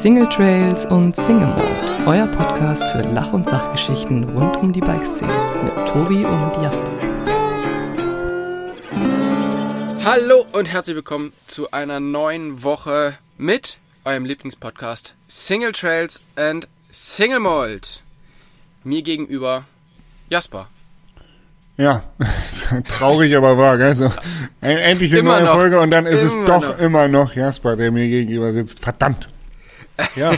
Single Trails und Single Mode, euer Podcast für Lach- und Sachgeschichten rund um die Bikeszene mit Tobi und Jasper. Hallo und herzlich willkommen zu einer neuen Woche mit eurem Lieblingspodcast Single Trails and Single Mold. Mir gegenüber Jasper. Ja, traurig aber wahr, gell? So, endlich eine Immer neue noch. Folge und dann ist es doch noch. immer noch Jasper, der mir gegenüber sitzt. Verdammt. Ja.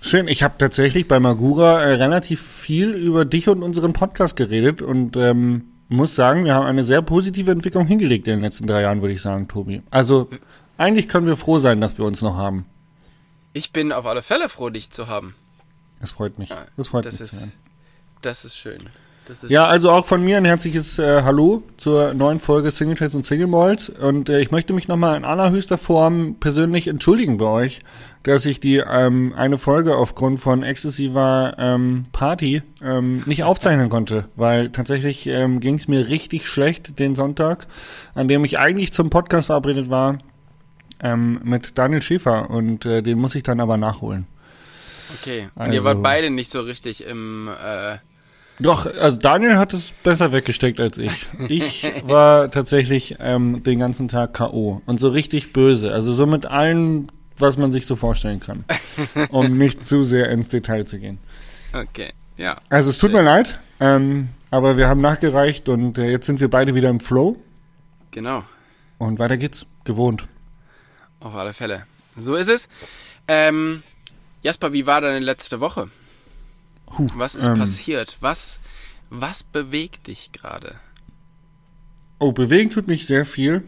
Schön, ich habe tatsächlich bei Magura äh, relativ viel über dich und unseren Podcast geredet und ähm, muss sagen, wir haben eine sehr positive Entwicklung hingelegt in den letzten drei Jahren, würde ich sagen, Tobi. Also eigentlich können wir froh sein, dass wir uns noch haben. Ich bin auf alle Fälle froh, dich zu haben. Das freut mich. Das freut Das mich. ist, das ist schön. Ja, also auch von mir ein herzliches äh, Hallo zur neuen Folge Single Trails und Single Malt. Und äh, ich möchte mich nochmal in allerhöchster Form persönlich entschuldigen bei euch, dass ich die ähm, eine Folge aufgrund von exzessiver ähm, Party ähm, nicht aufzeichnen konnte, weil tatsächlich ähm, ging es mir richtig schlecht den Sonntag, an dem ich eigentlich zum Podcast verabredet war ähm, mit Daniel Schäfer und äh, den muss ich dann aber nachholen. okay. Und Also- ihr wart beide nicht so richtig im. Äh, Doch, also Daniel hat es besser weggesteckt als ich. Ich war tatsächlich ähm, den ganzen Tag K.O. und so richtig böse. Also so mit allem, was man sich so vorstellen kann. Um nicht zu sehr ins Detail zu gehen. okay. Ja. Also es tut mir leid, ähm, aber wir haben nachgereicht und äh, jetzt sind wir beide wieder im Flow. Genau. Und weiter geht's. Gewohnt. Auf alle Fälle. So ist es. Ähm, Jasper, wie war deine letzte Woche? Huh, Was ist ähm, passiert? Was, was bewegt dich gerade? Oh, bewegen tut mich sehr viel.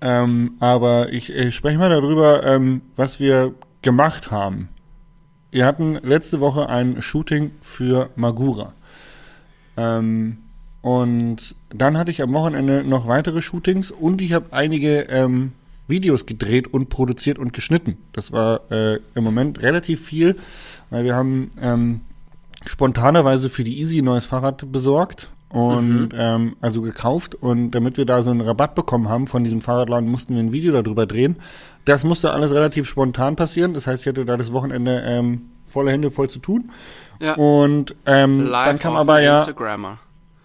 Ähm, aber ich, ich spreche mal darüber, ähm, was wir gemacht haben. Wir hatten letzte Woche ein Shooting für Magura. Ähm, und dann hatte ich am Wochenende noch weitere Shootings und ich habe einige ähm, Videos gedreht und produziert und geschnitten. Das war äh, im Moment relativ viel, weil wir haben ähm, spontanerweise für die Easy ein neues Fahrrad besorgt und ähm, also gekauft und damit wir da so einen Rabatt bekommen haben von diesem Fahrradladen, mussten wir ein Video darüber drehen. Das musste alles relativ spontan passieren. Das heißt, ich hatte da das Wochenende ähm, volle Hände voll zu tun. Ja. Und ähm, Live dann kam aber ja Instagrammer.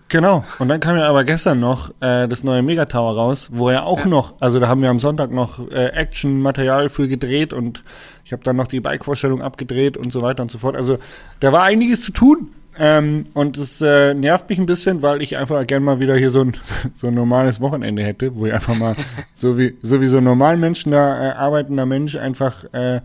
Genau. Und dann kam ja aber gestern noch äh, das neue Megatower raus, wo ja auch Ja. noch, also da haben wir am Sonntag noch äh, Action-Material für gedreht und ich habe dann noch die Bike-Vorstellung abgedreht und so weiter und so fort. Also da war einiges zu tun. Ähm, und es äh, nervt mich ein bisschen, weil ich einfach gern mal wieder hier so ein, so ein normales Wochenende hätte, wo ich einfach mal, so wie, so wie so ein normaler Mensch, da äh, arbeitender Mensch, einfach äh,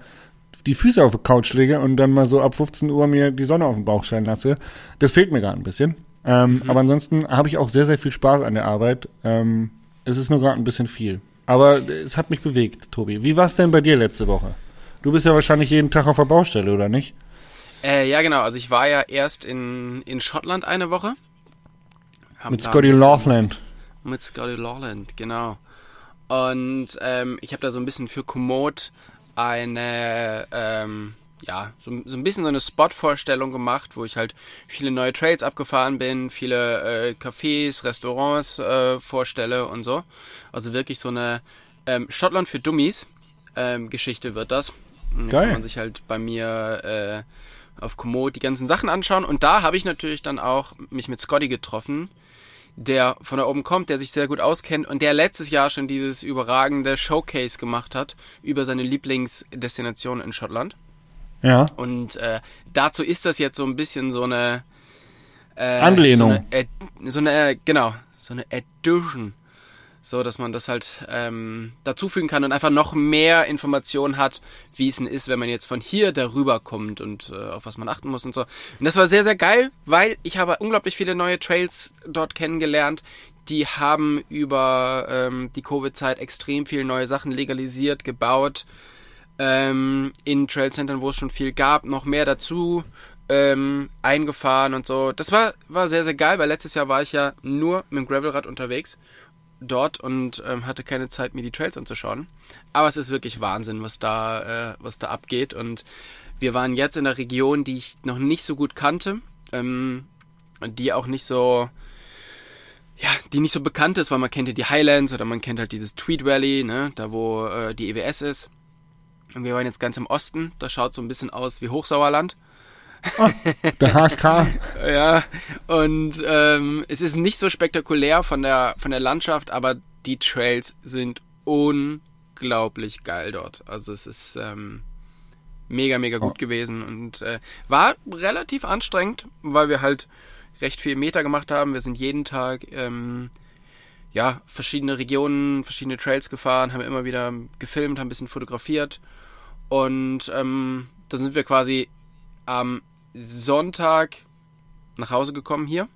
die Füße auf die Couch lege und dann mal so ab 15 Uhr mir die Sonne auf den Bauch scheinen lasse. Das fehlt mir gerade ein bisschen. Ähm, Aber ansonsten habe ich auch sehr, sehr viel Spaß an der Arbeit. Ähm, es ist nur gerade ein bisschen viel. Aber es hat mich bewegt, Tobi. Wie war es denn bei dir letzte Woche? Du bist ja wahrscheinlich jeden Tag auf der Baustelle, oder nicht? Äh, ja, genau. Also ich war ja erst in, in Schottland eine Woche. Hab Mit Scotty Laughland. Mit Scotty Lawland, genau. Und ähm, ich habe da so ein bisschen für Komoot eine, ähm, ja, so, so ein bisschen so eine Spot-Vorstellung gemacht, wo ich halt viele neue Trails abgefahren bin, viele äh, Cafés, Restaurants äh, vorstelle und so. Also wirklich so eine ähm, Schottland für Dummies ähm, Geschichte wird das. Und da Geil. kann man sich halt bei mir äh, auf Komoot die ganzen Sachen anschauen. Und da habe ich natürlich dann auch mich mit Scotty getroffen, der von da oben kommt, der sich sehr gut auskennt und der letztes Jahr schon dieses überragende Showcase gemacht hat über seine Lieblingsdestination in Schottland. Ja. Und äh, dazu ist das jetzt so ein bisschen so eine äh, Anlehnung. So eine, so eine äh, genau, so eine Addition. So, dass man das halt ähm, dazufügen kann und einfach noch mehr Informationen hat, wie es denn ist, wenn man jetzt von hier darüber kommt und äh, auf was man achten muss und so. Und das war sehr, sehr geil, weil ich habe unglaublich viele neue Trails dort kennengelernt. Die haben über ähm, die Covid-Zeit extrem viele neue Sachen legalisiert, gebaut ähm, in Trailcentern, wo es schon viel gab, noch mehr dazu ähm, eingefahren und so. Das war, war sehr, sehr geil, weil letztes Jahr war ich ja nur mit dem Gravelrad unterwegs dort und ähm, hatte keine Zeit, mir die Trails anzuschauen. Aber es ist wirklich Wahnsinn, was da, äh, was da abgeht. Und wir waren jetzt in einer Region, die ich noch nicht so gut kannte, ähm, die auch nicht so, ja, die nicht so bekannt ist, weil man kennt ja die Highlands oder man kennt halt dieses Tweed Valley, ne, da wo äh, die EWS ist. Und wir waren jetzt ganz im Osten. Das schaut so ein bisschen aus wie Hochsauerland. Der HSK. Ja, und ähm, es ist nicht so spektakulär von der, von der Landschaft, aber die Trails sind unglaublich geil dort. Also es ist ähm, mega, mega gut Oh. gewesen und äh, war relativ anstrengend, weil wir halt recht viel Meter gemacht haben. Wir sind jeden Tag ähm, ja verschiedene Regionen, verschiedene Trails gefahren, haben immer wieder gefilmt, haben ein bisschen fotografiert und ähm, da sind wir quasi am Sonntag nach Hause gekommen hier.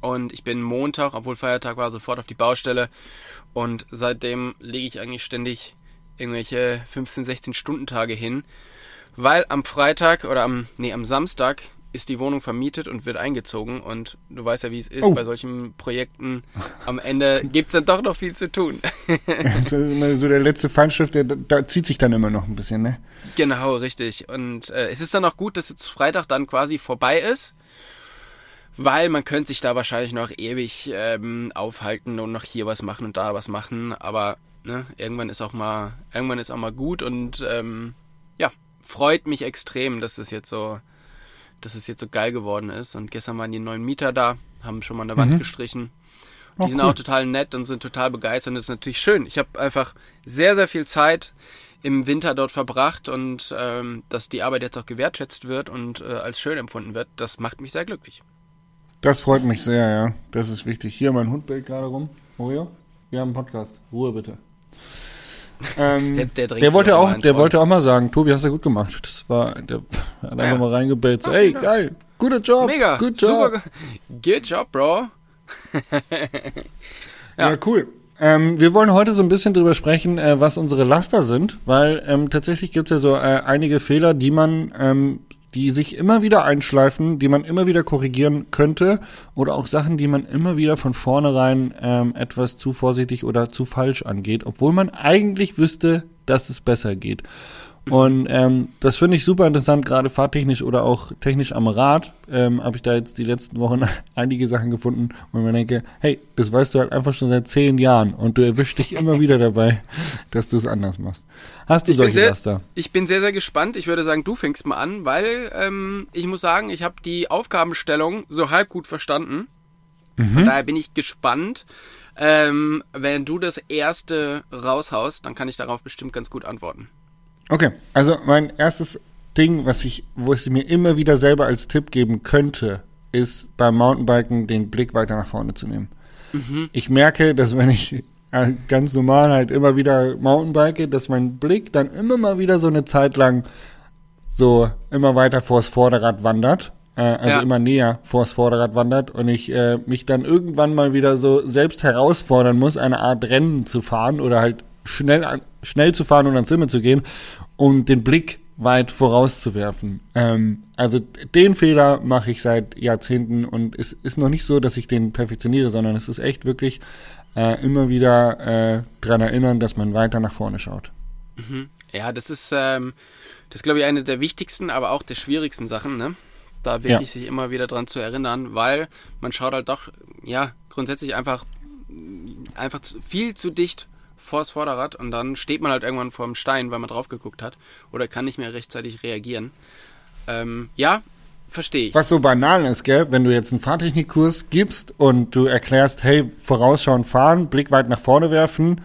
Und ich bin Montag, obwohl Feiertag war, sofort auf die Baustelle. Und seitdem lege ich eigentlich ständig irgendwelche 15, 16 Stundentage hin. Weil am Freitag oder am, nee, am Samstag ist die Wohnung vermietet und wird eingezogen. Und du weißt ja, wie es ist Oh. bei solchen Projekten. Am Ende gibt's dann doch noch viel zu tun. Das ist immer so der letzte Feinschrift, der, da zieht sich dann immer noch ein bisschen, ne? Genau, richtig. Und äh, es ist dann auch gut, dass jetzt Freitag dann quasi vorbei ist, weil man könnte sich da wahrscheinlich noch ewig ähm, aufhalten und noch hier was machen und da was machen, aber ne, irgendwann ist auch mal, irgendwann ist auch mal gut und ähm, ja, freut mich extrem, dass es jetzt so, dass es jetzt so geil geworden ist. Und gestern waren die neuen Mieter da, haben schon mal an der Wand gestrichen. Die Oh, sind cool. auch total nett und sind total begeistert. Und das ist natürlich schön. Ich habe einfach sehr, sehr viel Zeit im Winter dort verbracht und ähm, dass die Arbeit jetzt auch gewertschätzt wird und äh, als schön empfunden wird, das macht mich sehr glücklich. Das freut mich sehr, ja. Das ist wichtig. Hier, mein Hund bellt gerade rum. Oreo, wir haben einen Podcast. Ruhe bitte. Ähm, Der- der der wollte auch der wollte auch mal sagen, Tobi, hast du gut gemacht. Das war, der hat einfach Ja. mal reingebellt. So, ey, geil, guter Job, Mega, good super, job. ge- good job, Bro. Ja, Ja. cool. Ähm, wir wollen heute so ein bisschen drüber sprechen, äh, was unsere Laster sind, weil ähm, tatsächlich gibt es ja so äh, einige Fehler, die man, ähm, die sich immer wieder einschleifen, die man immer wieder korrigieren könnte oder auch Sachen, die man immer wieder von vornherein ähm, etwas zu vorsichtig oder zu falsch angeht, obwohl man eigentlich wüsste, dass es besser geht. Und ähm, das finde ich super interessant, gerade fahrtechnisch oder auch technisch am Rad. Ähm, Habe ich da jetzt die letzten Wochen einige Sachen gefunden, wo ich mir denke, hey, das weißt du halt einfach schon seit zehn Jahren und du erwischst dich immer wieder dabei, dass du es anders machst. Hast du Ich solche sehr, Laster? ich bin sehr, sehr gespannt. Ich würde sagen, du fängst mal an, weil ähm, ich muss sagen, ich habe die Aufgabenstellung so halb gut verstanden. Von daher bin ich gespannt. Ähm, wenn du das erste raushaust, dann kann ich darauf bestimmt ganz gut antworten. Okay, also mein erstes Ding, was ich, wo ich mir immer wieder selber als Tipp geben könnte, ist beim Mountainbiken den Blick weiter nach vorne zu nehmen. Ich merke, dass wenn ich äh, ganz normal halt immer wieder Mountainbike, dass mein Blick dann immer mal wieder so eine Zeit lang so immer weiter vors Vorderrad wandert. Äh, also Ja. immer näher vors Vorderrad wandert und ich äh, mich dann irgendwann mal wieder so selbst herausfordern muss, eine Art Rennen zu fahren oder halt schnell, an, schnell zu fahren und ans Limit zu gehen, um den Blick weit vorauszuwerfen. Ähm, also den Fehler mache ich seit Jahrzehnten und es ist noch nicht so, dass ich den perfektioniere, sondern es ist echt wirklich äh, immer wieder äh, dran erinnern, dass man weiter nach vorne schaut. Ja, das ist, ähm, das glaube ich, eine der wichtigsten, aber auch der schwierigsten Sachen, ne? Da wirklich sich immer wieder dran zu erinnern, weil man schaut halt doch, ja, grundsätzlich einfach, einfach viel zu dicht vors Vorderrad und dann steht man halt irgendwann vor dem Stein, weil man drauf geguckt hat oder kann nicht mehr rechtzeitig reagieren. Ähm, ja, verstehe ich. Was so banal ist, gell, wenn du jetzt einen Fahrtechnikkurs gibst und du erklärst, hey, vorausschauen fahren, Blick weit nach vorne werfen,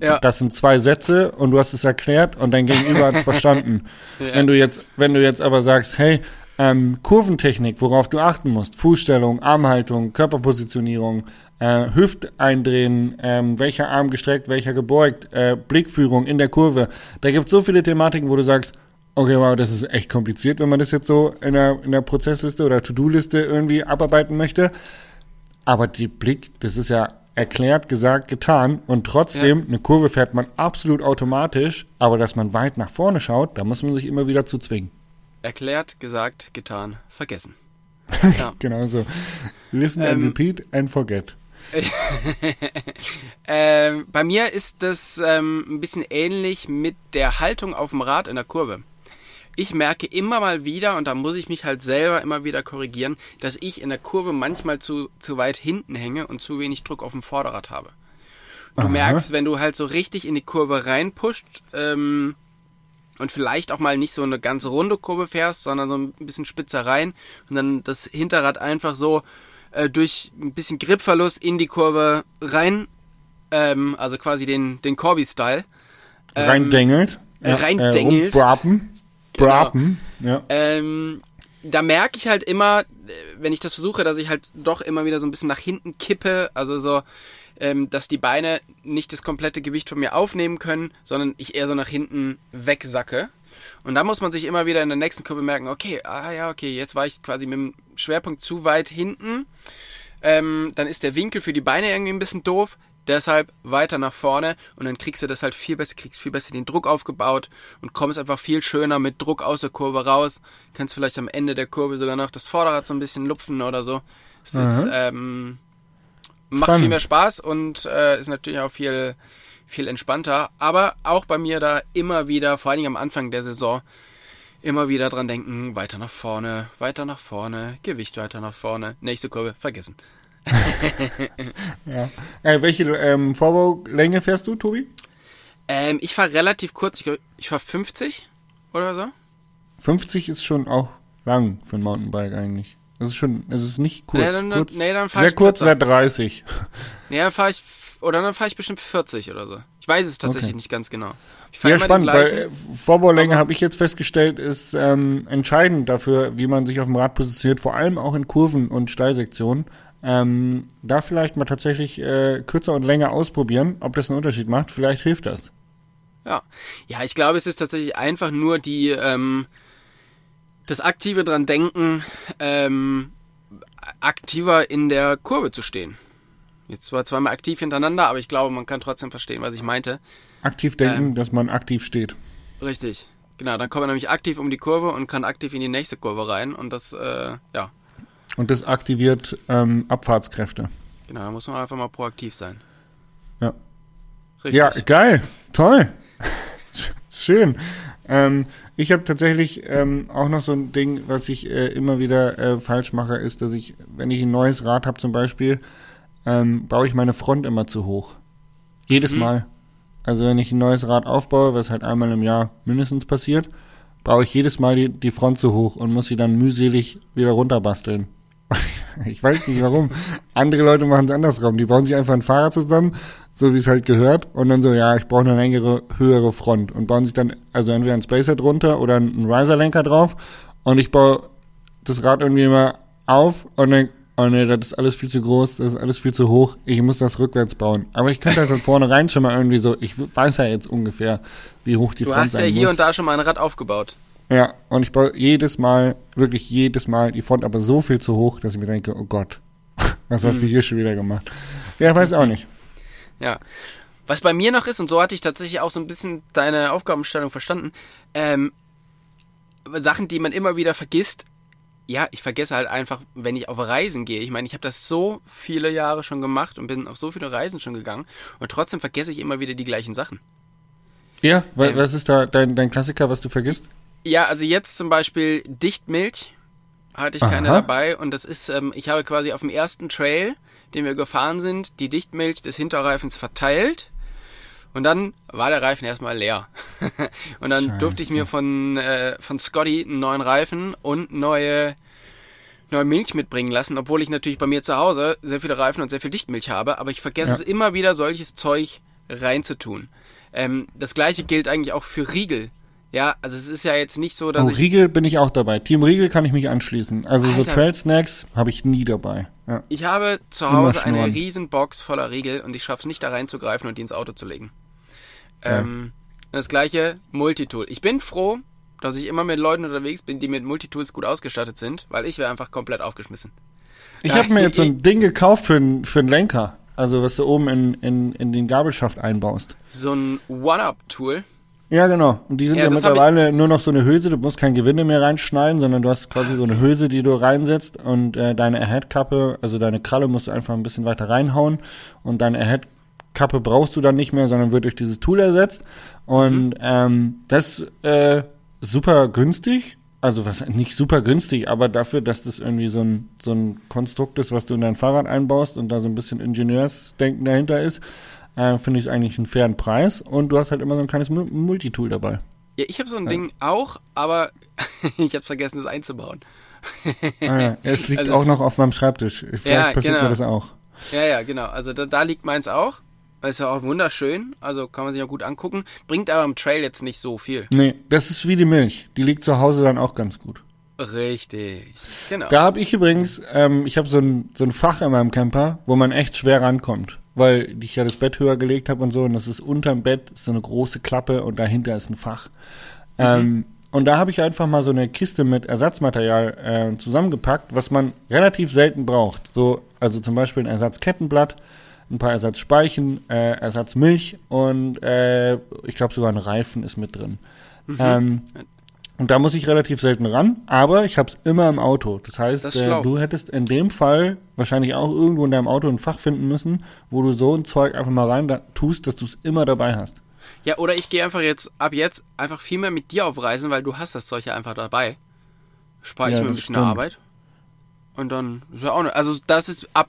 Ja. das sind zwei Sätze und du hast es erklärt und dein Gegenüber hat es verstanden. Ja. Wenn du jetzt, wenn du jetzt aber sagst, hey, ähm, Kurventechnik, worauf du achten musst, Fußstellung, Armhaltung, Körperpositionierung, äh, Hüft eindrehen, ähm, welcher Arm gestreckt, welcher gebeugt, äh, Blickführung in der Kurve. Da gibt es so viele Thematiken, wo du sagst, okay, wow, das ist echt kompliziert, wenn man das jetzt so in der, in der Prozessliste oder To-Do-Liste irgendwie abarbeiten möchte. Aber die Blick, das ist ja erklärt, gesagt, getan und trotzdem, eine Kurve fährt man absolut automatisch, aber dass man weit nach vorne schaut, da muss man sich immer wieder zu zwingen. Erklärt, gesagt, getan, vergessen. Ja. Genau so. Listen and Ähm, repeat and forget. Ähm, bei mir ist das ähm, ein bisschen ähnlich mit der Haltung auf dem Rad in der Kurve. Ich merke immer mal wieder, und da muss ich mich halt selber immer wieder korrigieren, dass ich in der Kurve manchmal zu, zu weit hinten hänge und zu wenig Druck auf dem Vorderrad habe. Du Aha. merkst, wenn du halt so richtig in die Kurve reinpusht, ähm, und vielleicht auch mal nicht so eine ganz runde Kurve fährst, sondern so ein bisschen spitzer rein und dann das Hinterrad einfach so äh, durch ein bisschen Gripverlust in die Kurve rein, ähm, also quasi den, den Corby-Style. Ähm, Reindengelt. äh, reindengelst. Äh, rumbraten. Genau. Braten. Ja. Ähm, da merke ich halt immer, äh, wenn ich das versuche, dass ich halt doch immer wieder so ein bisschen nach hinten kippe, also so, ähm, dass die Beine nicht das komplette Gewicht von mir aufnehmen können, sondern ich eher so nach hinten wegsacke. Und da muss man sich immer wieder in der nächsten Kurve merken, okay, ah ja, okay, jetzt war ich quasi mit dem Schwerpunkt zu weit hinten. Ähm, dann ist der Winkel für die Beine irgendwie ein bisschen doof. Deshalb weiter nach vorne und dann kriegst du das halt viel besser, kriegst viel besser den Druck aufgebaut und kommst einfach viel schöner mit Druck aus der Kurve raus. Kannst vielleicht am Ende der Kurve sogar noch das Vorderrad so ein bisschen lupfen oder so. Es ist, ähm, macht Spannend. viel mehr Spaß und äh, ist natürlich auch viel, viel entspannter. Aber auch bei mir da immer wieder, vor allen Dingen am Anfang der Saison, immer wieder dran denken, weiter nach vorne, weiter nach vorne, Gewicht weiter nach vorne, nächste Kurve, vergessen. ja. Äh, welche ähm, Vorbaulänge fährst du, Tobi? Ähm, ich fahre relativ kurz, ich, glaub, ich fahre 50 oder so. 50 ist schon auch lang für ein Mountainbike eigentlich. Das ist schon, es ist nicht kurz. Nee, dann- kurz nee, dann sehr kurz wäre 30. Ja, dann fahre ich, oder dann fahre ich bestimmt 40 oder so. Ich weiß es tatsächlich Okay. nicht ganz genau. Ich immer spannend, weil äh, Vorbaulänge habe ich jetzt festgestellt, ist ähm, entscheidend dafür, wie man sich auf dem Rad positioniert, vor allem auch in Kurven und Steilsektionen. Ähm, da vielleicht mal tatsächlich äh, kürzer und länger ausprobieren, ob das einen Unterschied macht. Vielleicht hilft das. Ja. ja, ich glaube, es ist tatsächlich einfach nur die, ähm, das aktive dran denken, ähm, aktiver in der Kurve zu stehen. Jetzt zwar zweimal aktiv hintereinander, aber ich glaube, man kann trotzdem verstehen, was ich meinte. Aktiv denken, Ähm. dass man aktiv steht. Richtig. Genau, dann kommt man nämlich aktiv um die Kurve und kann aktiv in die nächste Kurve rein und das, äh, ja, Und das aktiviert ähm, Abfahrtskräfte. genau, da muss man einfach mal proaktiv sein. Ja. Richtig. Ja, geil, toll. Schön. Ähm, ich habe tatsächlich ähm, auch noch so ein Ding, was ich äh, immer wieder äh, falsch mache, ist, dass ich, wenn ich ein neues Rad habe zum Beispiel, ähm, baue ich meine Front immer zu hoch. Jedes Mhm. Mal. Also wenn ich ein neues Rad aufbaue, was halt einmal im Jahr mindestens passiert, baue ich jedes Mal die, die Front zu hoch und muss sie dann mühselig wieder runterbasteln. Ich weiß nicht warum. Andere Leute machen es andersrum. Die bauen sich einfach ein Fahrrad zusammen, so wie es halt gehört, und dann so, ja, ich brauche eine längere, höhere Front und bauen sich dann also entweder ein Spacer drunter oder einen Riser-Lenker drauf und ich baue das Rad irgendwie immer auf und dann, oh nee, das ist alles viel zu groß, das ist alles viel zu hoch, ich muss das rückwärts bauen. Aber ich könnte halt von vornherein schon mal irgendwie so, ich weiß ja jetzt ungefähr, wie hoch die Du Front hast ja sein hier muss. und da schon mal ein Rad aufgebaut. Ja, und ich baue jedes Mal, wirklich jedes Mal die Front aber so viel zu hoch, dass ich mir denke, oh Gott, was hast du hier schon wieder gemacht? Ja, weiß auch nicht. Ja. Was bei mir noch ist, und so hatte ich tatsächlich auch so ein bisschen deine Aufgabenstellung verstanden, ähm, Sachen, die man immer wieder vergisst. Ja, ich vergesse halt einfach, wenn ich auf Reisen gehe. Ich meine, ich habe das so viele Jahre schon gemacht und bin auf so viele Reisen schon gegangen und trotzdem vergesse ich immer wieder die gleichen Sachen. Ja, wa Ähm. was ist da dein, dein Klassiker, was du vergisst? Ja, also jetzt zum Beispiel Dichtmilch hatte ich keine Aha. dabei und das ist, ähm, ich habe quasi auf dem ersten Trail, den wir gefahren sind, die Dichtmilch des Hinterreifens verteilt und dann war der Reifen erstmal leer. und dann Scheiße. durfte ich mir von, äh, von Scotty einen neuen Reifen und neue, neue Milch mitbringen lassen, obwohl ich natürlich bei mir zu Hause sehr viele Reifen und sehr viel Dichtmilch habe, aber ich vergesse Ja. es immer wieder, solches Zeug reinzutun. Ähm, das gleiche gilt eigentlich auch für Riegel. Ja, also es ist ja jetzt nicht so, dass Oh, ich Riegel bin ich auch dabei. Team Riegel kann ich mich anschließen. Also so Alter. Trail Snacks habe ich nie dabei. Ja. Ich habe zu Hause eine riesen Box voller Riegel und ich schaffe es nicht da reinzugreifen und die ins Auto zu legen. Ja. Ähm, das gleiche Multitool. Ich bin froh, dass ich immer mit Leuten unterwegs bin, die mit Multitools gut ausgestattet sind, weil ich wäre einfach komplett aufgeschmissen. Ich habe mir jetzt so ein Ding gekauft für, n- für einen Lenker. Also was du oben in, in, in den Gabelschaft einbaust. So ein One-Up-Tool. Ja, genau. Und die sind Ja, ja, mittlerweile nur noch so eine Hülse. Du musst kein Gewinde mehr reinschneiden, sondern du hast quasi so eine Hülse, die du reinsetzt und äh, deine Ahead-Kappe, also deine Kralle musst du einfach ein bisschen weiter reinhauen und deine Ahead-Kappe brauchst du dann nicht mehr, sondern wird durch dieses Tool ersetzt. Und ähm, das äh, super günstig. Also was nicht super günstig, aber dafür, dass das irgendwie so ein, so ein Konstrukt ist, was du in dein Fahrrad einbaust und da so ein bisschen Ingenieursdenken dahinter ist, äh, finde ich eigentlich einen fairen Preis und du hast halt immer so ein kleines Mu- Multitool dabei. Ja, ich habe so ein Ding auch, aber ich habe vergessen, es einzubauen. Ah, ja. Es liegt Also auch es- noch auf meinem Schreibtisch. Vielleicht Ja, passiert genau. mir das auch. Ja, ja, genau. Also da, da liegt meins auch. Ist ja auch wunderschön, also kann man sich auch gut angucken. Bringt aber im Trail jetzt nicht so viel. Nee, das ist wie die Milch. Die liegt zu Hause dann auch ganz gut. Richtig, genau. Da habe ich übrigens, ähm, ich habe so ein, so ein Fach in meinem Camper, wo man echt schwer rankommt. Weil ich ja das Bett höher gelegt habe und so. Und das ist unterm Bett ist so eine große Klappe und dahinter ist ein Fach. Ähm, und da habe ich einfach mal so eine Kiste mit Ersatzmaterial äh, zusammengepackt, was man relativ selten braucht. So, also zum Beispiel ein Ersatzkettenblatt, ein paar Ersatzspeichen, äh, Ersatzmilch und äh, ich glaube sogar ein Reifen ist mit drin. Ähm, und da muss ich relativ selten ran, aber ich habe es immer im Auto. Das heißt, Das äh, du hättest in dem Fall wahrscheinlich auch irgendwo in deinem Auto ein Fach finden müssen, wo du so ein Zeug einfach mal rein da tust, dass du es immer dabei hast. Ja, oder ich gehe einfach jetzt, ab jetzt, einfach viel mehr mit dir auf Reisen, weil du hast das Zeug ja einfach dabei. Spare ich Ja, mir ein bisschen stimmt. Arbeit. Und dann ist ja auch nicht. Also das ist ab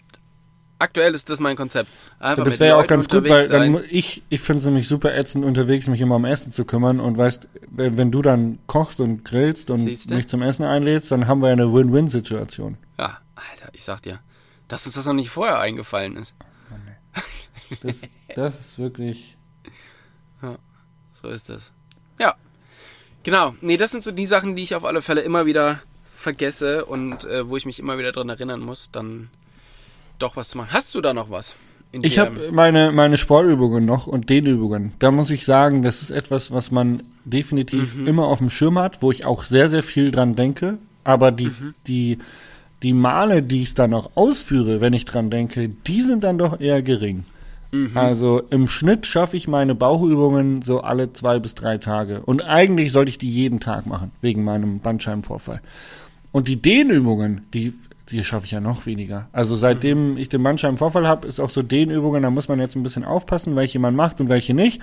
aktuell ist das mein Konzept. Einfach das wäre ja auch ganz gut, weil dann, ich, ich finde es nämlich super ätzend, unterwegs mich immer um Essen zu kümmern und weißt, wenn, wenn du dann kochst und grillst und Siehste? mich zum Essen einlädst, dann haben wir ja eine Win-Win-Situation. Ja, Alter, ich sag dir, dass uns das noch nicht vorher eingefallen ist. Das, das ist wirklich. So ist das. Ja. Genau. Nee, das sind so die Sachen, die ich auf alle Fälle immer wieder vergesse und äh, wo ich mich immer wieder dran erinnern muss, dann doch was zu machen. Hast du da noch was? Ich habe meine, meine Sportübungen noch und Dehnübungen. Da muss ich sagen, das ist etwas, was man definitiv Mhm. immer auf dem Schirm hat, wo ich auch sehr, sehr viel dran denke. Aber die, Mhm. die, die Male, die ich dann auch ausführe, wenn ich dran denke, die sind dann doch eher gering. Mhm. Also im Schnitt schaffe ich meine Bauchübungen so alle zwei bis drei Tage. Und eigentlich sollte ich die jeden Tag machen, wegen meinem Bandscheibenvorfall. Und die Dehnübungen, die, die schaffe ich ja noch weniger. Also seitdem ich den Bandscheibenvorfall habe, ist auch so Dehnübungen, da muss man jetzt ein bisschen aufpassen, welche man macht und welche nicht.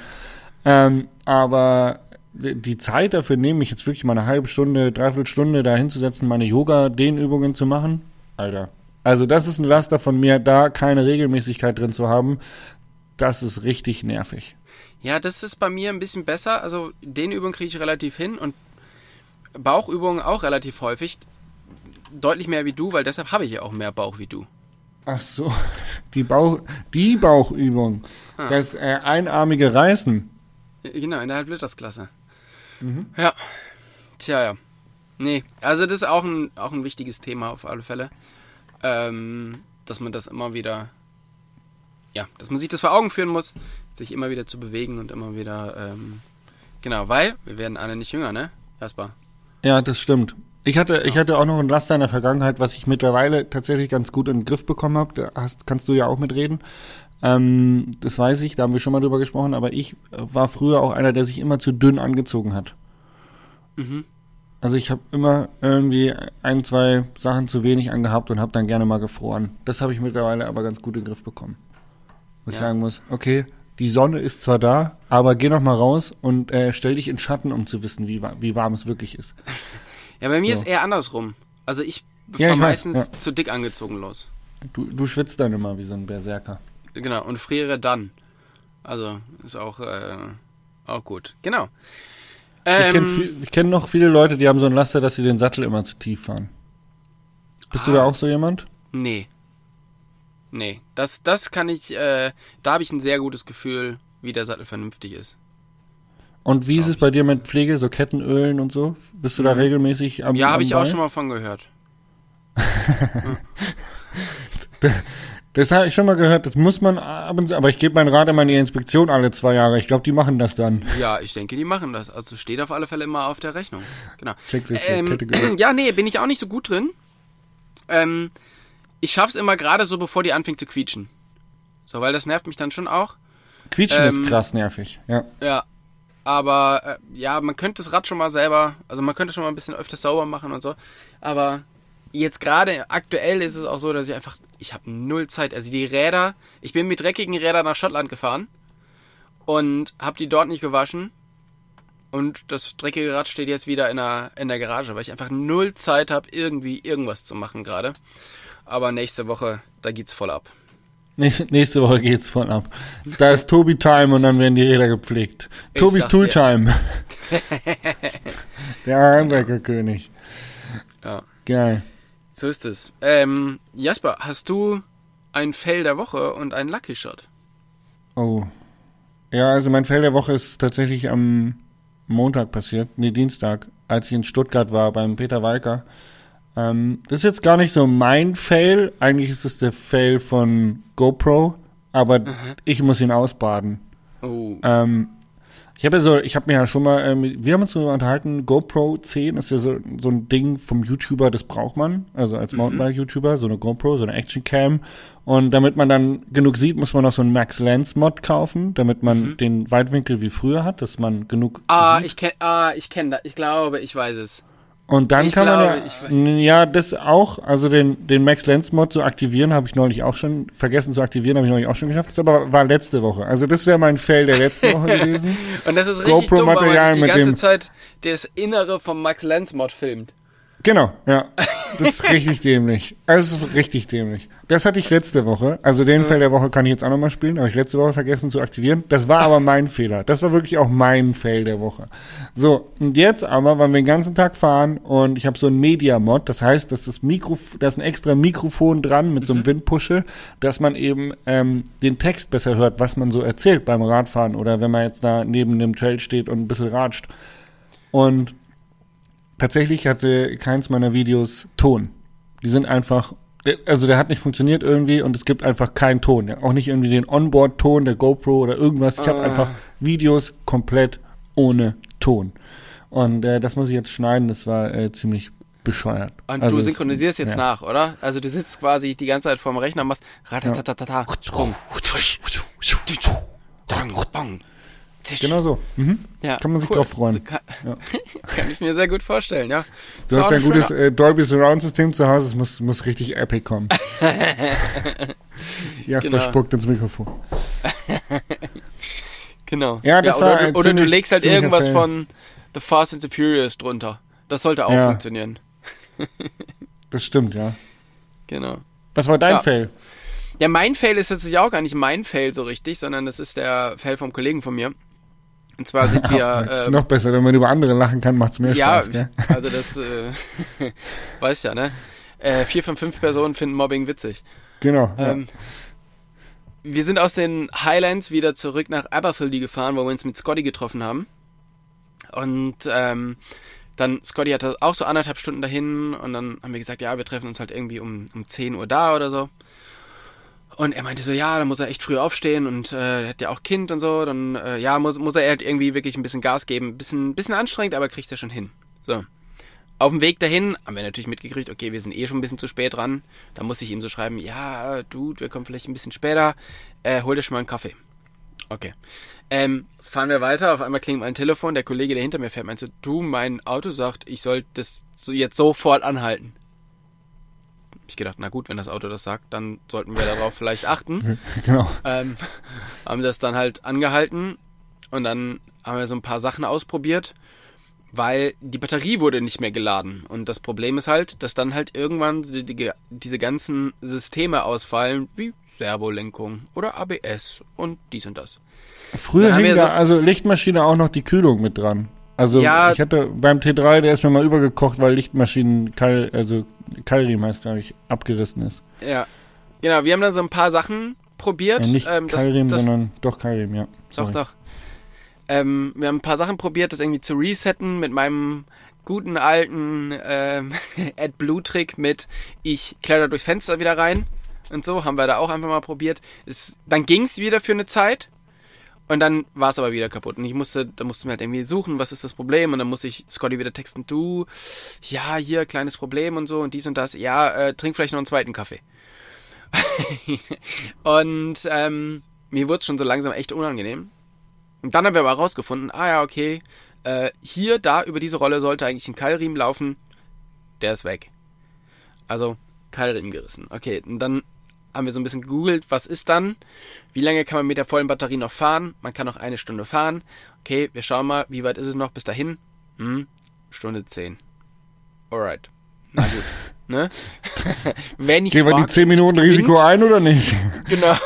Ähm, aber die Zeit dafür nehme ich jetzt wirklich mal eine halbe Stunde, dreiviertel Stunde da hinzusetzen, meine Yoga-Dehnübungen zu machen. Alter. Also das ist ein Laster von mir, da keine Regelmäßigkeit drin zu haben. Das ist richtig nervig. Ja, das ist bei mir ein bisschen besser. Also den Übungen kriege ich relativ hin und Bauchübungen auch relativ häufig. Deutlich mehr wie du, weil deshalb habe ich ja auch mehr Bauch wie du. Ach so, die, Bauch, die Bauchübung. Das äh, einarmige Reißen. Genau, in der Halblitersklasse. Ja. Tja, ja. Nee, also das ist auch ein, auch ein wichtiges Thema auf alle Fälle. Ähm, dass man das immer wieder, ja, dass man sich das vor Augen führen muss, sich immer wieder zu bewegen und immer wieder, ähm, genau, weil wir werden alle nicht jünger, ne? Jasper. Ja, das stimmt. Ich hatte, ich hatte auch noch ein Laster in der Vergangenheit, was ich mittlerweile tatsächlich ganz gut in den Griff bekommen habe. Da hast, kannst du ja auch mitreden. Ähm, das weiß ich, da haben wir schon mal drüber gesprochen, aber ich äh, war früher auch einer, der sich immer zu dünn angezogen hat. Mhm. Also ich habe immer irgendwie ein, zwei Sachen zu wenig angehabt und habe dann gerne mal gefroren. Das habe ich mittlerweile aber ganz gut in den Griff bekommen. Wo ich Ja. sagen muss, okay, die Sonne ist zwar da, aber geh noch mal raus und äh, stell dich in Schatten, um zu wissen, wie, wie warm es wirklich ist. Ja, bei mir So. ist eher andersrum. Also ich Ja, fahre weiß, meistens ja. zu dick angezogen los. Du, du schwitzt dann immer wie so ein Berserker. Genau, und friere dann. Also ist auch, äh, auch gut. Genau. ich Ähm, kenne ich kenn noch viele Leute, die haben so ein Laster, dass sie den Sattel immer zu tief fahren. Bist du Ah. da auch so jemand? Nee. Nee. Das, das kann ich, äh, da habe ich ein sehr gutes Gefühl, wie der Sattel vernünftig ist. Und wie ist es bei dir mit Pflege, so Kettenölen und so? Bist du da regelmäßig am Ja, habe ich auch schon mal von gehört. Das habe ich schon mal gehört, das muss man ab und zu, aber ich gebe meinen Rat immer in die Inspektion alle zwei Jahre. Ich glaube, die machen das dann. Ja, ich denke, die machen das. Also steht auf alle Fälle immer auf der Rechnung. Genau. Checkliste, Ähm, Kette gehört. ja, nee, bin ich auch nicht so gut drin. Ähm, ich schaff's immer gerade so, bevor die anfängt zu quietschen. So, weil das nervt mich dann schon auch. Quietschen ähm, ist krass nervig, ja. Ja. Aber äh, ja, man könnte das Rad schon mal selber, also man könnte schon mal ein bisschen öfter sauber machen und so. Aber jetzt gerade aktuell ist es auch so, dass ich einfach, ich habe null Zeit. Also die Räder, ich bin mit dreckigen Rädern nach Schottland gefahren und habe die dort nicht gewaschen. Und das dreckige Rad steht jetzt wieder in der, in der Garage, weil ich einfach null Zeit habe, irgendwie irgendwas zu machen gerade. Aber nächste Woche, da geht's voll ab. Nächste, Woche geht's von ab. Da ist Tobi Time und dann werden die Räder gepflegt. Ich Tobis Tool. Time. Der Heimwerkerkönig. Ja. Geil. So ist es. Ähm, Jasper, hast du ein Fail der Woche und ein Lucky Shot? Oh. Ja, also mein Fail der Woche ist tatsächlich am Montag passiert, nee, Dienstag, als ich in Stuttgart war beim Peter Walker. Ähm, das ist jetzt gar nicht so mein Fail, eigentlich ist es der Fail von GoPro, aber ich muss ihn ausbaden. Oh. Ähm, ich habe ja so, ich habe mir ja schon mal, ähm, wir haben uns darüber unterhalten, GoPro 10 ist ja so, so ein Ding vom YouTuber, das braucht man, also als Mountainbike-YouTuber, so eine GoPro, so eine Action-Cam. Und damit man dann genug sieht, muss man noch so einen Max Lens Mod kaufen, damit man den Weitwinkel wie früher hat, dass man genug ah, sieht. ich kenn, ah, ich kenne das. Ich glaube, ich weiß es. Und dann ich kann glaube, man ja, ja, das auch, also den, den Max Lens Mod zu aktivieren, habe ich neulich auch schon, vergessen zu aktivieren, habe ich neulich auch schon geschafft. Das aber war letzte Woche. Also das wäre mein Fail der letzten Woche gewesen. Und das ist richtig dumm, weil man sich die ganze Zeit das Innere vom Max Lenz Mod filmt. Genau, ja. Das ist richtig dämlich. Also, es ist richtig dämlich. Das hatte ich letzte Woche. Also den Fall der Woche kann ich jetzt auch nochmal spielen. Habe ich letzte Woche vergessen zu aktivieren. Das war aber mein Fehler. Das war wirklich auch mein Fail der Woche. So, und jetzt aber, weil wir den ganzen Tag fahren und ich habe so ein Media-Mod. Das heißt, dass das Mikro, da ist ein extra Mikrofon dran mit so einem Windpuschel, dass man eben ähm, den Text besser hört, was man so erzählt beim Radfahren oder wenn man jetzt da neben dem Trail steht und ein bisschen ratscht. Und tatsächlich hatte keins meiner Videos Ton. Die sind einfach, also der hat nicht funktioniert irgendwie und es gibt einfach keinen Ton. Ja, Auch nicht irgendwie den Onboard-Ton der GoPro oder irgendwas. Ich habe Ah. einfach Videos komplett ohne Ton. Und äh, das muss ich jetzt schneiden, das war äh, ziemlich bescheuert. Und Also du es- synchronisierst jetzt ja. nach, oder? Also du sitzt quasi die ganze Zeit vorm Rechner und machst ratatatata, Sprung, Zisch. Genau so. Mhm. Ja, Kann man sich cool. drauf freuen. Also kann, Ja. kann ich mir sehr gut vorstellen, ja. Du hast ja ein gutes äh, Dolby Surround System zu Hause, es muss, muss richtig epic kommen. Jasper Genau. spuckt ins Mikrofon. Genau. Ja, das oder, war du, oder du ziemlich- legst halt irgendwas von The Fast and the Furious drunter. Das sollte auch Ja. funktionieren. Das stimmt, ja. Genau. Was war dein Ja. Fail? Ja, mein Fail ist tatsächlich auch gar nicht mein Fail so richtig, sondern das ist der Fail vom Kollegen von mir. Und zwar sind wir. das ist ähm, noch besser, wenn man über andere lachen kann, macht's mehr ja, Spaß, gell? also das äh, weiß ja, ne? Äh, vier von fünf Personen finden Mobbing witzig. Genau. ja. Ähm, wir sind aus den Highlands wieder zurück nach Aberfeldy gefahren, wo wir uns mit Scotty getroffen haben. Und ähm, dann, Scotty hatte auch so anderthalb Stunden dahin und dann haben wir gesagt, ja, wir treffen uns halt irgendwie um, um 10 Uhr da oder so. Und er meinte so, ja, dann muss er echt früh aufstehen und äh, hat ja auch Kind und so, dann äh, ja, muss, muss er halt irgendwie wirklich ein bisschen Gas geben. Bisschen, bisschen anstrengend, aber kriegt er schon hin. So. Auf dem Weg dahin haben wir natürlich mitgekriegt, okay, wir sind eh schon ein bisschen zu spät dran. Da muss ich ihm so schreiben, ja, Dude, wir kommen vielleicht ein bisschen später, äh, hol dir schon mal einen Kaffee. Okay. Ähm, fahren wir weiter, auf einmal klingt mein Telefon, der Kollege, der hinter mir fährt, meinte, du, mein Auto sagt, ich soll das jetzt sofort anhalten. Ich gedacht, na gut, wenn das Auto das sagt, dann sollten wir darauf vielleicht achten genau. ähm, haben das dann halt angehalten und dann haben wir so ein paar Sachen ausprobiert, weil die Batterie wurde nicht mehr geladen. Und das Problem ist halt, dass dann halt irgendwann die, die, diese ganzen Systeme ausfallen, wie Servolenkung oder ABS und dies und das. Früher hing wir da so- also Lichtmaschine auch noch die Kühlung mit dran. Also Ja. ich hatte beim T3, der ist mir mal übergekocht, weil Lichtmaschinen, Kal also Keilriemen heißt, glaube ich, abgerissen ist. Ja. Genau, wir haben dann so ein paar Sachen probiert. Äh, nicht ähm, das- sondern doch Keilriemen, ja. Doch, Sorry. doch. Ähm, wir haben ein paar Sachen probiert, das irgendwie zu resetten mit meinem guten alten ähm, AdBlue-Trick mit ich kletter durch Fenster wieder rein und so, haben wir da auch einfach mal probiert. Es, dann ging's wieder für eine Zeit und dann war es aber wieder kaputt. Und ich musste, da mussten wir halt irgendwie suchen, was ist das Problem? Und dann musste ich Scotty wieder texten, du, ja, hier, kleines Problem und so und dies und das. Ja, äh, trink vielleicht noch einen zweiten Kaffee. und ähm, mir wurde schon so langsam echt unangenehm. Und dann haben wir aber herausgefunden, ah ja, okay, äh, hier, da, über diese Rolle sollte eigentlich ein Keilriemen laufen. Der ist weg. Also, Keilriemen gerissen. Okay, und dann haben wir so ein bisschen gegoogelt, was ist dann? Wie lange kann man mit der vollen Batterie noch fahren? Man kann noch eine Stunde fahren. Okay, wir schauen mal, wie weit ist es noch bis dahin? Hm, Stunde 10. Alright. Na gut. ne? Wer nichts Gehen wir die wagt, 10 nichts Minuten Risiko gewinnt. ein oder nicht? Genau.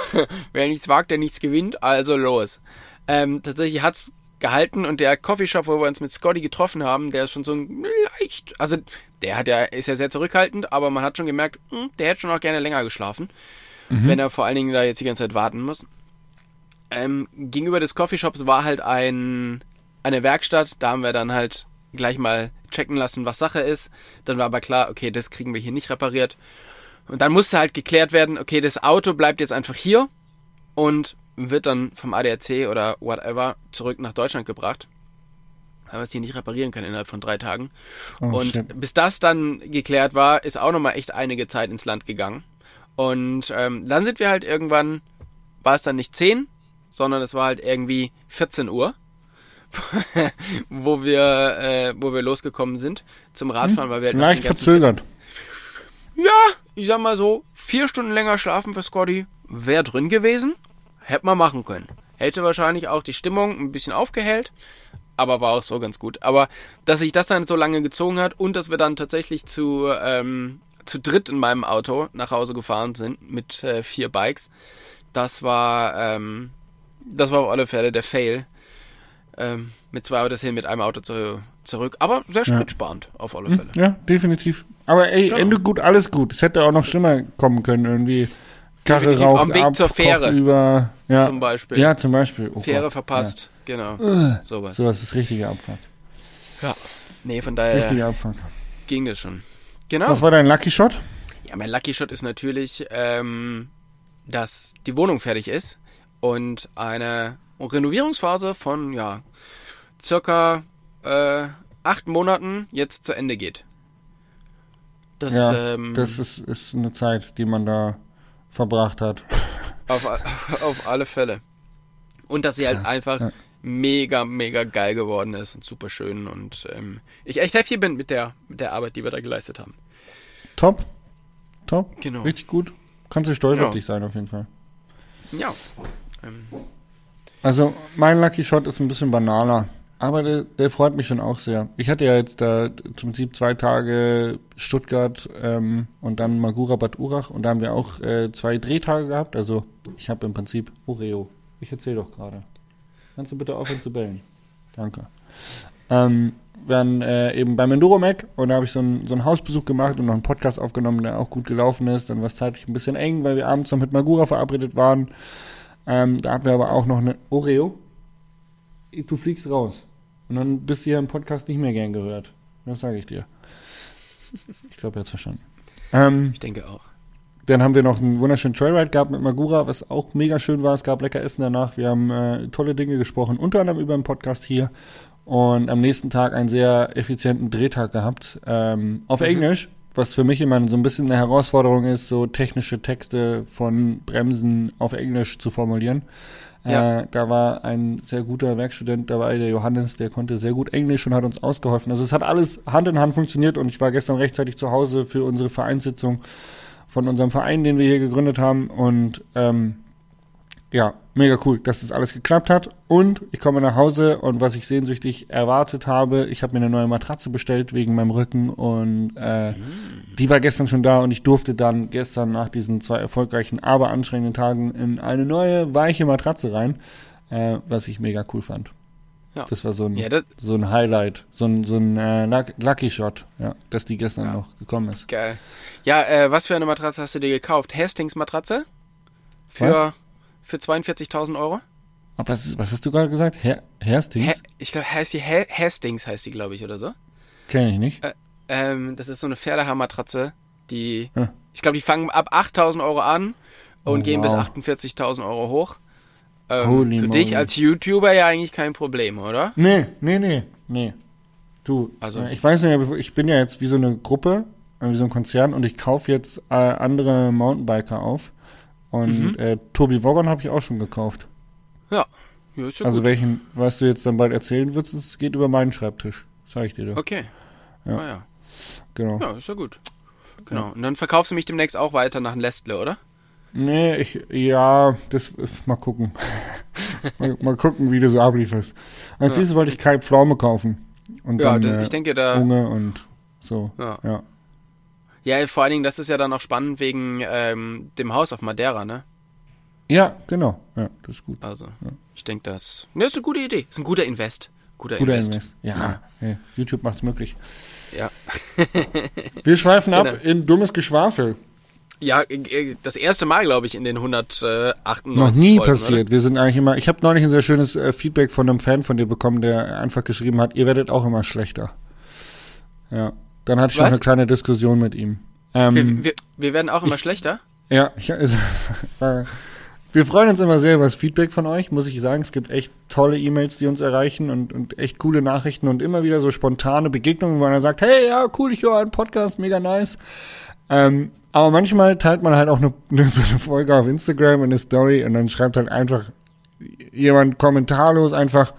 Wer nichts wagt, der nichts gewinnt. Also los. Ähm, tatsächlich hat's gehalten und der Coffeeshop, wo wir uns mit Scotty getroffen haben, der ist schon so ein leicht, also der hat ja, ist ja sehr zurückhaltend, aber man hat schon gemerkt, hm, der hätte schon auch gerne länger geschlafen, wenn er vor allen Dingen da jetzt die ganze Zeit warten muss. Ähm, gegenüber des Coffeeshops war halt ein, eine Werkstatt, da haben wir dann halt gleich mal checken lassen, was Sache ist. Dann war aber klar, okay, das kriegen wir hier nicht repariert. Und dann musste halt geklärt werden, okay, das Auto bleibt jetzt einfach hier und wird dann vom ADAC oder whatever zurück nach Deutschland gebracht. Weil wir es hier nicht reparieren können innerhalb von drei Tagen. Oh, und shit. bis das dann geklärt war, ist auch nochmal echt einige Zeit ins Land gegangen. Und ähm, dann sind wir halt irgendwann, war es dann nicht 10, sondern es war halt irgendwie 14 Uhr, wo wir, äh, wo wir losgekommen sind zum Radfahren, weil wir halt Leicht ganzen verzögert. ja, ich sag mal so, vier Stunden länger schlafen für Scotty wäre drin gewesen. Hätte man machen können. Hätte wahrscheinlich auch die Stimmung ein bisschen aufgehellt, aber war auch so ganz gut. Aber dass sich das dann so lange gezogen hat und dass wir dann tatsächlich zu, ähm, zu dritt in meinem Auto nach Hause gefahren sind mit äh, vier Bikes, das war, ähm, das war auf alle Fälle der Fail. Ähm, mit zwei Autos hin, mit einem Auto zu, zurück. Aber sehr spritsparend, auf alle Fälle. Ja, definitiv. Aber ey, Genau. Ende gut, alles gut. Es hätte auch noch schlimmer kommen können, irgendwie. Karre raucht am Weg ab, zur Fähre. Über, ja. Zum Beispiel. Ja, zum Beispiel. Oh Fähre Gott. verpasst, genau. Sowas. Ja. Sowas ist richtige Abfahrt. Ja. Nee, von daher Richtige Abfahrt. ging das schon. Genau. Was war dein Lucky Shot? Ja, mein Lucky Shot ist natürlich, ähm, dass die Wohnung fertig ist und eine Renovierungsphase von, ja, circa äh, acht Monaten jetzt zu Ende geht. Das, ja, ähm, das ist, ist eine Zeit, die man da verbracht hat. Auf, auf alle Fälle. Und dass sie halt Krass, einfach ja. mega, mega geil geworden ist und super schön und ähm, ich echt happy bin mit der, mit der Arbeit, die wir da geleistet haben. Top. Top. Genau. Richtig gut. Kannst du stolz Ja. auf dich sein, auf jeden Fall. Ja. Ähm, Also, mein Lucky Shot ist ein bisschen banaler. Aber der, der freut mich schon auch sehr. Ich hatte ja jetzt da im Prinzip zwei Tage Stuttgart ähm, und dann Magura Bad Urach und da haben wir auch äh, zwei Drehtage gehabt. Also ich habe im Prinzip Oreo. Ich erzähle doch gerade. Kannst du bitte aufhören zu bellen? Danke. Ähm, wir waren äh, eben beim Enduro Mac und da habe ich so einen, so einen Hausbesuch gemacht und noch einen Podcast aufgenommen, der auch gut gelaufen ist. Dann war es zeitlich ein bisschen eng, weil wir abends noch mit Magura verabredet waren. Ähm, da hatten wir aber auch noch eine Oreo. Du fliegst raus. Und dann bist du hier im Podcast nicht mehr gern gehört. Das sage ich dir. Ich glaube, er hat's verstanden. Ähm, ich denke auch. dann haben wir noch einen wunderschönen Trailride gehabt mit Magura, was auch mega schön war. Es gab lecker Essen danach. Wir haben äh, tolle Dinge gesprochen, unter anderem über den Podcast hier. Und am nächsten Tag einen sehr effizienten Drehtag gehabt. Ähm, auf Englisch, was für mich immer so ein bisschen eine Herausforderung ist, so technische Texte von Bremsen auf Englisch zu formulieren. Ja. Äh, da war ein sehr guter Werkstudent dabei, der Johannes, der konnte sehr gut Englisch und hat uns ausgeholfen. Also es hat alles Hand in Hand funktioniert und ich war gestern rechtzeitig zu Hause für unsere Vereinssitzung von unserem Verein, den wir hier gegründet haben. Und ähm, ja, mega cool, dass das alles geklappt hat. Und ich komme nach Hause und was ich sehnsüchtig erwartet habe, ich habe mir eine neue Matratze bestellt wegen meinem Rücken und äh, die war gestern schon da und ich durfte dann gestern nach diesen zwei erfolgreichen, aber anstrengenden Tagen in eine neue, weiche Matratze rein, äh, was ich mega cool fand. Ja. Das war so ein, Ja, so ein Highlight, so ein, so ein äh, Luck- Lucky Shot, ja, dass die gestern Ja. noch gekommen ist. Geil. Ja, äh, was für eine Matratze hast du dir gekauft? Hastings Matratze? Für, für 42.000 Euro? Was, was hast du gerade gesagt? Her Hastings? Ha ich glaube, heißt die ha Hastings heißt die, glaube ich, oder so. Kenn ich nicht. Äh, ähm, das ist so eine Pferdehaarmatratze, die, Hm. ich glaube, die fangen ab 8.000 Euro an und Oh, gehen bis wow. 48.000 Euro hoch. Ähm, für dich moly. als YouTuber ja eigentlich kein Problem, oder? Nee, nee, nee, nee. Du, Also- also ich weiß nicht, ich bin ja jetzt wie so eine Gruppe, äh, wie so ein Konzern und ich kaufe jetzt äh, andere Mountainbiker auf. Und Mhm. äh, Tobi Woggon habe ich auch schon gekauft. Ja. Ja, ist ja also gut. welchen, was du jetzt dann bald erzählen wirst, es geht über meinen Schreibtisch. Sag ich dir doch. Okay. Ja. Ah, ja. Genau. ja, ist ja gut. Genau. Und dann verkaufst du mich demnächst auch weiter nach Lestle, oder? Nee, ich, ja, das, mal gucken. mal, mal gucken, wie du so ablieferst. Als Ja. nächstes wollte ich Kai Pflaume kaufen. Und Ja, dann, das, äh, ich denke, da. Unge und so. Ja. Ja. Ja, vor allen Dingen, das ist ja dann auch spannend wegen ähm, dem Haus auf Madeira, ne? Ja, genau. Ja, das ist gut. Also, ich denke, das, ne, ist eine gute Idee. Ist ein guter Invest. Guter, Guter Invest. Invest. Ja, hey, YouTube macht's möglich. Ja. Wir schweifen ab Genau. in dummes Geschwafel. Ja, äh, das erste Mal, glaube ich, in den 198 Noch nie Folgen, passiert. Wir sind eigentlich immer. Ich habe neulich ein sehr schönes äh, Feedback von einem Fan von dir bekommen, der einfach geschrieben hat, ihr werdet auch immer schlechter. Ja. Dann hatte ich noch Was? eine kleine Diskussion mit ihm. Ähm? Wir, wir, wir werden auch immer schlechter. Ja, ich, also, äh, wir freuen uns immer sehr über das Feedback von euch, muss ich sagen. Es gibt echt tolle E-Mails, die uns erreichen und, und echt coole Nachrichten und immer wieder so spontane Begegnungen, wo einer sagt, hey, ja, cool, ich höre einen Podcast, mega nice. Ähm, aber manchmal teilt man halt auch eine, eine, so eine Folge auf Instagram in eine Story und dann schreibt halt einfach jemand kommentarlos einfach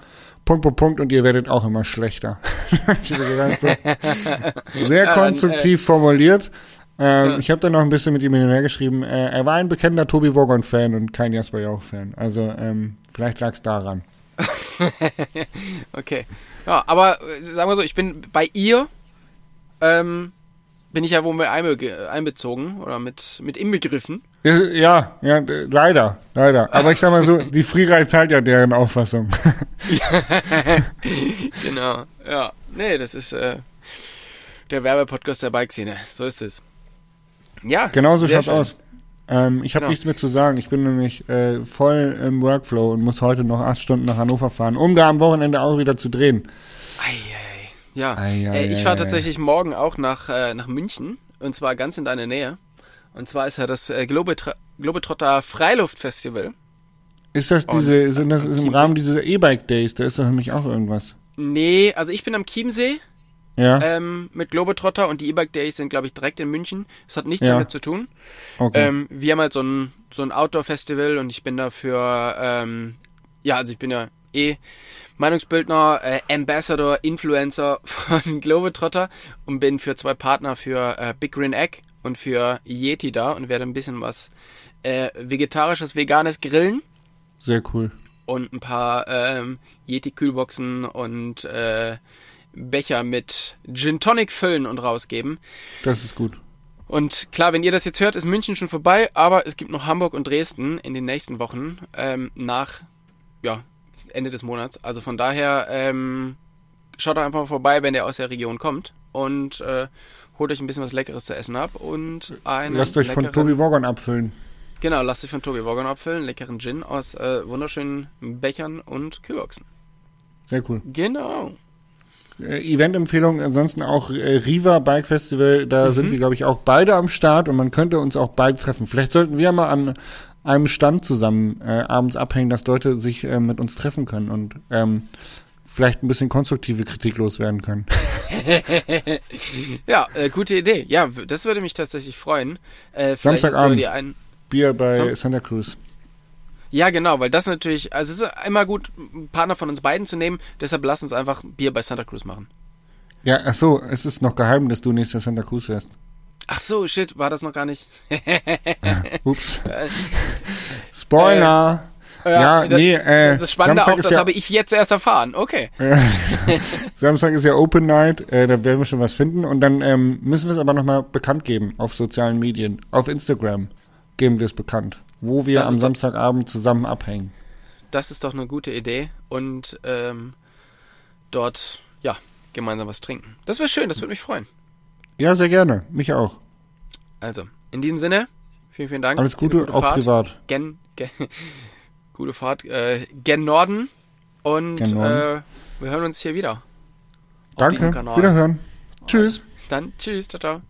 Punkt, Punkt, Punkt und ihr werdet auch immer schlechter. Sehr Ja, konstruktiv formuliert. Ähm, Ich habe dann noch ein bisschen mit ihm hin und her geschrieben. Äh, er war ein bekennender Tobi Wogon-Fan und kein Jasper Jauch-Fan. Also ähm, vielleicht lag es daran. Okay. Ja, aber äh, sagen wir so, ich bin bei ihr, ähm, bin ich ja wohl mit einbe einbezogen oder mit, mit inbegriffen. Ja, ja, leider, leider. Aber ich sag mal so, die Freeride teilt ja deren Auffassung. Genau. Ja. Nee, das ist äh, der Werbepodcast der Bike-Szene. So ist es. Ja. Genau so schaut's schön. aus. Ähm, ich habe Genau. nichts mehr zu sagen. Ich bin nämlich äh, voll im Workflow und muss heute noch acht Stunden nach Hannover fahren, um da am Wochenende auch wieder zu drehen. Ei, Ja. Ei, ei, äh, ich fahre tatsächlich morgen auch nach, äh, nach München. Und zwar ganz in deiner Nähe. Und zwar ist ja das äh, Globetra Globetrotter Freiluftfestival. Ist das Und diese, sind das ist im? Rahmen dieser E-Bike Days? Da ist doch nämlich auch irgendwas. Nee, also ich bin am Chiemsee Ja, ähm, mit Globetrotter und die E-Bike Days sind, glaube ich, direkt in München. Das hat nichts Ja. damit zu tun. okay. Ähm, wir haben halt so ein, so ein Outdoor-Festival und ich bin dafür, ähm, ja, also ich bin ja eh Meinungsbildner, äh, Ambassador, Influencer von Globetrotter und bin für zwei Partner für äh, Big Green Egg und für Yeti da und werde ein bisschen was äh, vegetarisches, veganes grillen Sehr cool. und ein paar ähm, Yeti-Kühlboxen und äh, Becher mit Gin Tonic füllen und rausgeben. Das ist gut. Und klar, wenn ihr das jetzt hört, ist München schon vorbei, aber es gibt noch Hamburg und Dresden in den nächsten Wochen ähm, nach ja, Ende des Monats. Also von daher ähm, schaut doch einfach mal vorbei, wenn ihr aus der Region kommt und äh, holt euch ein bisschen was Leckeres zu essen ab und einen Lasst euch von leckeren- Tobi Wogon abfüllen. Genau, lasst euch von Tobi Wogon abfüllen, leckeren Gin aus äh, wunderschönen Bechern und Kühlboxen. Sehr cool. Genau. Äh, Event-Empfehlung, ansonsten auch äh, Riva Bike Festival, da Mhm. sind wir, glaube ich, auch beide am Start und man könnte uns auch bald treffen. Vielleicht sollten wir mal an einem Stand zusammen äh, abends abhängen, dass Leute sich äh, mit uns treffen können und ähm, vielleicht ein bisschen konstruktive Kritik loswerden können. Ja, äh, gute Idee. Ja, das würde mich tatsächlich freuen. Äh, Samstagabend. Bier bei So. Santa Cruz. Ja, genau, weil das natürlich, also es ist immer gut, einen Partner von uns beiden zu nehmen, deshalb lass uns einfach Bier bei Santa Cruz machen. Ja, ach so, es ist noch geheim, dass du nächstes Santa Cruz wärst. Ach so, shit, war das noch gar nicht? Ups. Spoiler! Ja, da- nee, äh, das Spannende Samstag auch, das ja- habe ich jetzt erst erfahren. Okay. Samstag ist ja Open Night, äh, da werden wir schon was finden. Und dann ähm, müssen wir es aber nochmal bekannt geben auf sozialen Medien. Auf Instagram geben wir es bekannt, wo wir Das am ist doch- Samstagabend zusammen abhängen. Das ist doch eine gute Idee und ähm, dort, ja, gemeinsam was trinken. Das wäre schön, das würde mich freuen. Ja, sehr gerne. Mich auch. Also, in diesem Sinne, vielen, vielen Dank. Alles eine Gute, auch Fahrt. privat. Gen, gen, gute Fahrt, äh, gen Norden und Gen Norden. Äh, wir hören uns hier wieder. Danke. Wiederhören. Tschüss. Dann tschüss, ciao, ciao.